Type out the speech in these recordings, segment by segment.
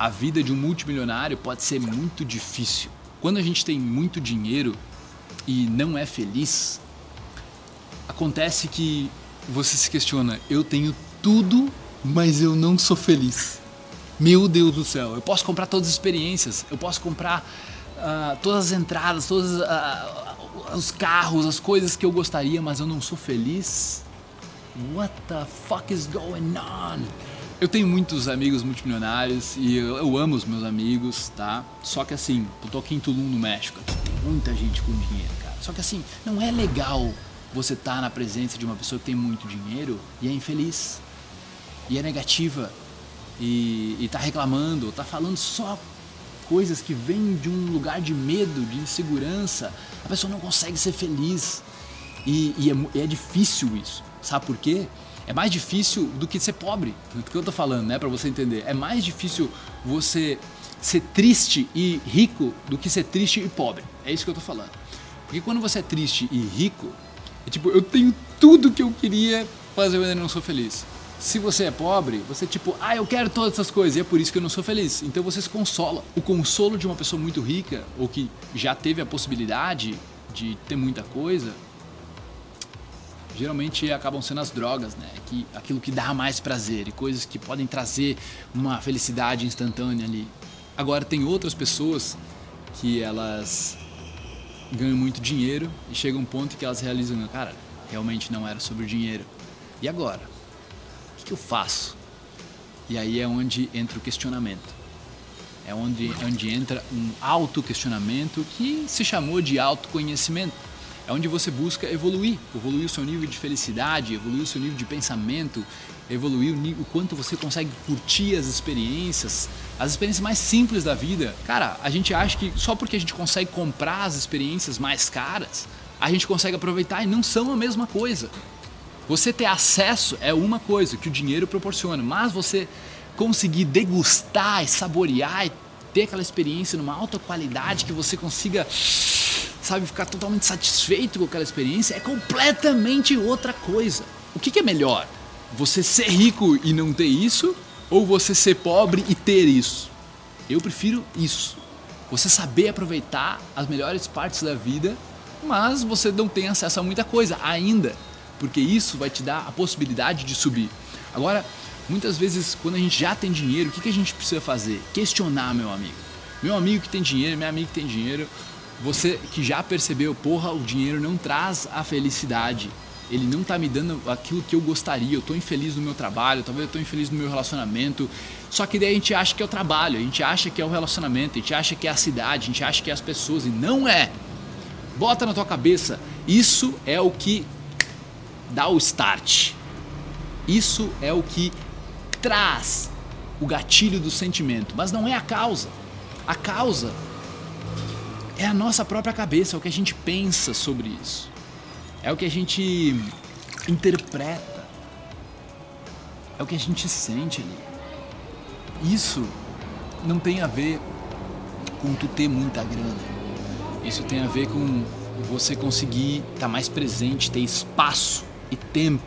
a vida de um multimilionário pode ser muito difícil. Quando a gente tem muito dinheiro e não é feliz, acontece que você se questiona: eu tenho tudo, mas eu não sou feliz. Meu Deus do céu, eu posso comprar todas as experiências, eu posso comprar uh, todas as entradas, todos uh, os carros, as coisas que eu gostaria, mas eu não sou feliz. What the fuck is going on? Eu tenho muitos amigos multimilionários e eu, eu, amo os meus amigos, tá? Só que assim, eu tô aqui em Tulum, no México, tem muita gente com dinheiro, cara. Só que assim, não é legal você estar tá na presença de uma pessoa que tem muito dinheiro e é infeliz, e é negativa, e, e tá reclamando, tá falando só coisas que vêm de um lugar de medo, de insegurança. A pessoa não consegue ser feliz. E, e é, é difícil isso. Sabe por quê? É mais difícil do que ser pobre, do que eu tô falando, né, para você entender. É mais difícil você ser triste e rico do que ser triste e pobre. É isso que eu tô falando. Porque quando você é triste e rico, é tipo, eu tenho tudo que eu queria, mas eu ainda não sou feliz. Se você é pobre, você tipo, ah, eu quero todas essas coisas e é por isso que eu não sou feliz. Então você se consola. O consolo de uma pessoa muito rica ou que já teve a possibilidade de ter muita coisa geralmente acabam sendo as drogas, né? Que, aquilo que dá mais prazer e coisas que podem trazer uma felicidade instantânea ali. Agora tem outras pessoas que elas ganham muito dinheiro e chega um ponto que elas realizam, cara, realmente não era sobre o dinheiro. E agora? O que, que eu faço? E aí é onde entra o questionamento. É onde, onde entra um auto-questionamento que se chamou de autoconhecimento é onde você busca evoluir, evoluir o seu nível de felicidade, evoluir o seu nível de pensamento, evoluir o, quanto você consegue curtir as experiências, as experiências mais simples da vida. Cara, a gente acha que só porque a gente consegue comprar as experiências mais caras, a gente consegue aproveitar e não são a mesma coisa. Você ter acesso é uma coisa que o dinheiro proporciona, mas você conseguir degustar e saborear e ter aquela experiência numa alta qualidade que você consiga sabe, ficar totalmente satisfeito com aquela experiência, é completamente outra coisa. O que, que é melhor? Você ser rico e não ter isso? Ou você ser pobre e ter isso? Eu prefiro isso. Você saber aproveitar as melhores partes da vida, mas você não tem acesso a muita coisa ainda, porque isso vai te dar a possibilidade de subir. Agora, muitas vezes, quando a gente já tem dinheiro, o que, que a gente precisa fazer? Questionar, meu amigo. Meu amigo que tem dinheiro, minha amiga que tem dinheiro, você que já percebeu, porra, o dinheiro não traz a felicidade. Ele não tá me dando aquilo que eu gostaria. Eu tô infeliz no meu trabalho, talvez eu tô infeliz no meu relacionamento. Só que daí a gente acha que é o trabalho, a gente acha que é o relacionamento, a gente acha que é a cidade, a gente acha que é as pessoas e não é. Bota na tua cabeça, isso é o que dá o start. Isso é o que traz o gatilho do sentimento, mas não é a causa. A causa é a nossa própria cabeça, é o que a gente pensa sobre isso. É o que a gente interpreta. É o que a gente sente ali. Isso não tem a ver com tu ter muita grana. Isso tem a ver com você conseguir estar tá mais presente, ter espaço e tempo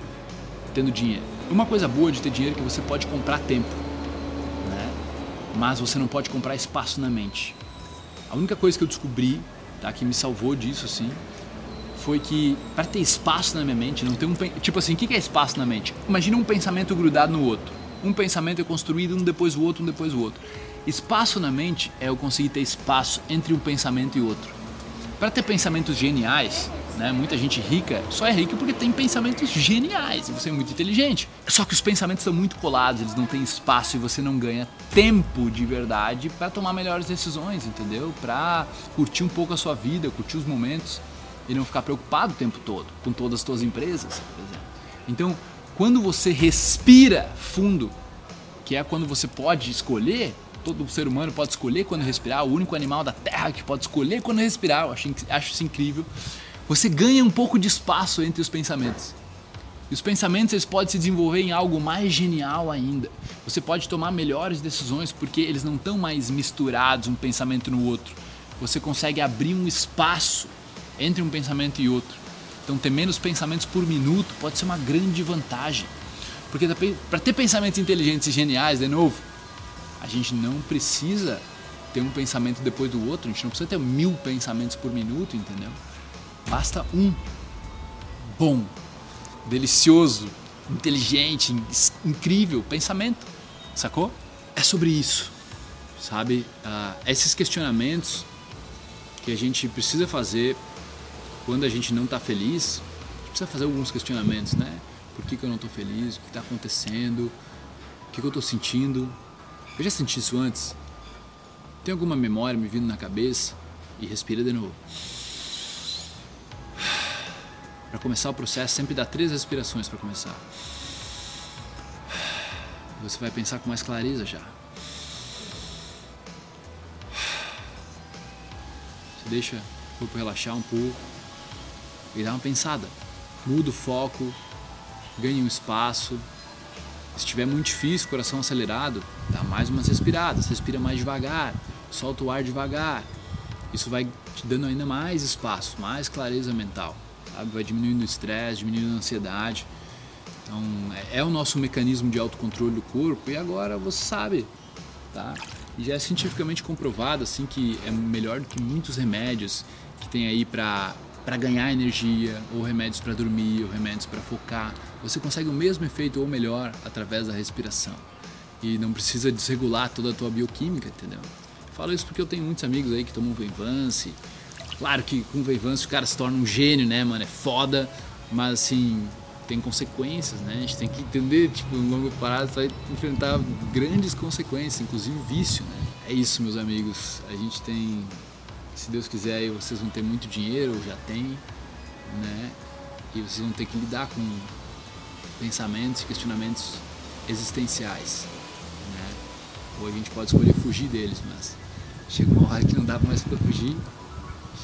tendo dinheiro. Uma coisa boa de ter dinheiro é que você pode comprar tempo, né? mas você não pode comprar espaço na mente. A única coisa que eu descobri, tá, que me salvou disso, assim, foi que para ter espaço na minha mente, não ter um tipo assim, o que é espaço na mente? Imagina um pensamento grudado no outro. Um pensamento é construído um depois do outro, um depois do outro. Espaço na mente é eu conseguir ter espaço entre um pensamento e outro. Para ter pensamentos geniais, né? Muita gente rica só é rica porque tem pensamentos geniais e você é muito inteligente. Só que os pensamentos são muito colados, eles não têm espaço e você não ganha tempo de verdade para tomar melhores decisões, entendeu? Para curtir um pouco a sua vida, curtir os momentos e não ficar preocupado o tempo todo com todas as suas empresas, por exemplo. Então, quando você respira fundo, que é quando você pode escolher, todo ser humano pode escolher quando respirar, o único animal da Terra que pode escolher quando respirar, eu acho, acho isso incrível você ganha um pouco de espaço entre os pensamentos. E os pensamentos eles podem se desenvolver em algo mais genial ainda. Você pode tomar melhores decisões porque eles não estão mais misturados um pensamento no outro. Você consegue abrir um espaço entre um pensamento e outro. Então, ter menos pensamentos por minuto pode ser uma grande vantagem. Porque para ter pensamentos inteligentes e geniais, de novo, A gente não precisa ter um pensamento depois do outro, a gente não precisa ter mil pensamentos por minuto, entendeu? Basta um bom, delicioso, inteligente, incrível pensamento, sacou? É sobre isso, sabe? Uh, esses questionamentos que a gente precisa fazer quando a gente não está feliz, a gente precisa fazer alguns questionamentos, né? Por que, que eu não estou feliz? O que está acontecendo? O que, que eu estou sentindo? Eu já senti isso antes. Tem alguma memória me vindo na cabeça? E respira de novo. Para começar o processo, sempre dá três respirações para começar. Você vai pensar com mais clareza já. Você deixa o corpo relaxar um pouco e dá uma pensada. Muda o foco, ganha um espaço. Se estiver muito difícil, coração acelerado, dá mais umas respiradas, respira mais devagar, solta o ar devagar. Isso vai te dando ainda mais espaço, mais clareza mental sabe? Vai diminuindo o estresse, diminuindo a ansiedade. Então, é, é o nosso mecanismo de autocontrole do corpo e agora você sabe, tá? E já é cientificamente comprovado assim que é melhor do que muitos remédios que tem aí para para ganhar energia, ou remédios para dormir, ou remédios para focar. Você consegue o mesmo efeito ou melhor através da respiração. E não precisa desregular toda a tua bioquímica, entendeu? falo isso porque eu tenho muitos amigos aí que tomam Venvance, Claro que com o Veivance o cara se torna um gênio, né, mano? É foda, mas assim, tem consequências, né? A gente tem que entender, tipo, no longo prazo vai enfrentar grandes consequências, inclusive vício, né? É isso, meus amigos. A gente tem, se Deus quiser, aí vocês vão ter muito dinheiro, já tem, né? E vocês vão ter que lidar com pensamentos, questionamentos existenciais, né? Ou a gente pode escolher fugir deles, mas chega uma hora que não dá mais para fugir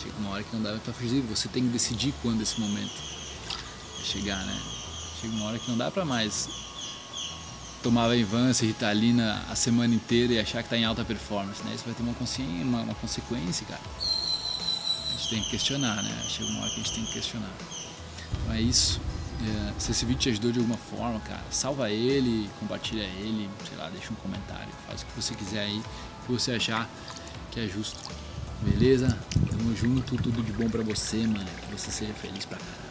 Chega uma hora que não dá para fugir, você tem que decidir quando esse momento vai chegar, né? Chega uma hora que não dá para mais tomar Venvance, Ritalina a semana inteira e achar que está em alta performance, né? Isso vai ter uma consciência, uma, uma, consequência, cara. A gente tem que questionar, né? Chega uma hora que a gente tem que questionar. Então é isso. É, se esse vídeo te ajudou de alguma forma, cara, salva ele, compartilha ele, sei lá, deixa um comentário, faz o que você quiser aí, o que você achar que é justo. Beleza? Tamo junto, tudo de bom pra você, mano. Que você seja feliz pra caralho.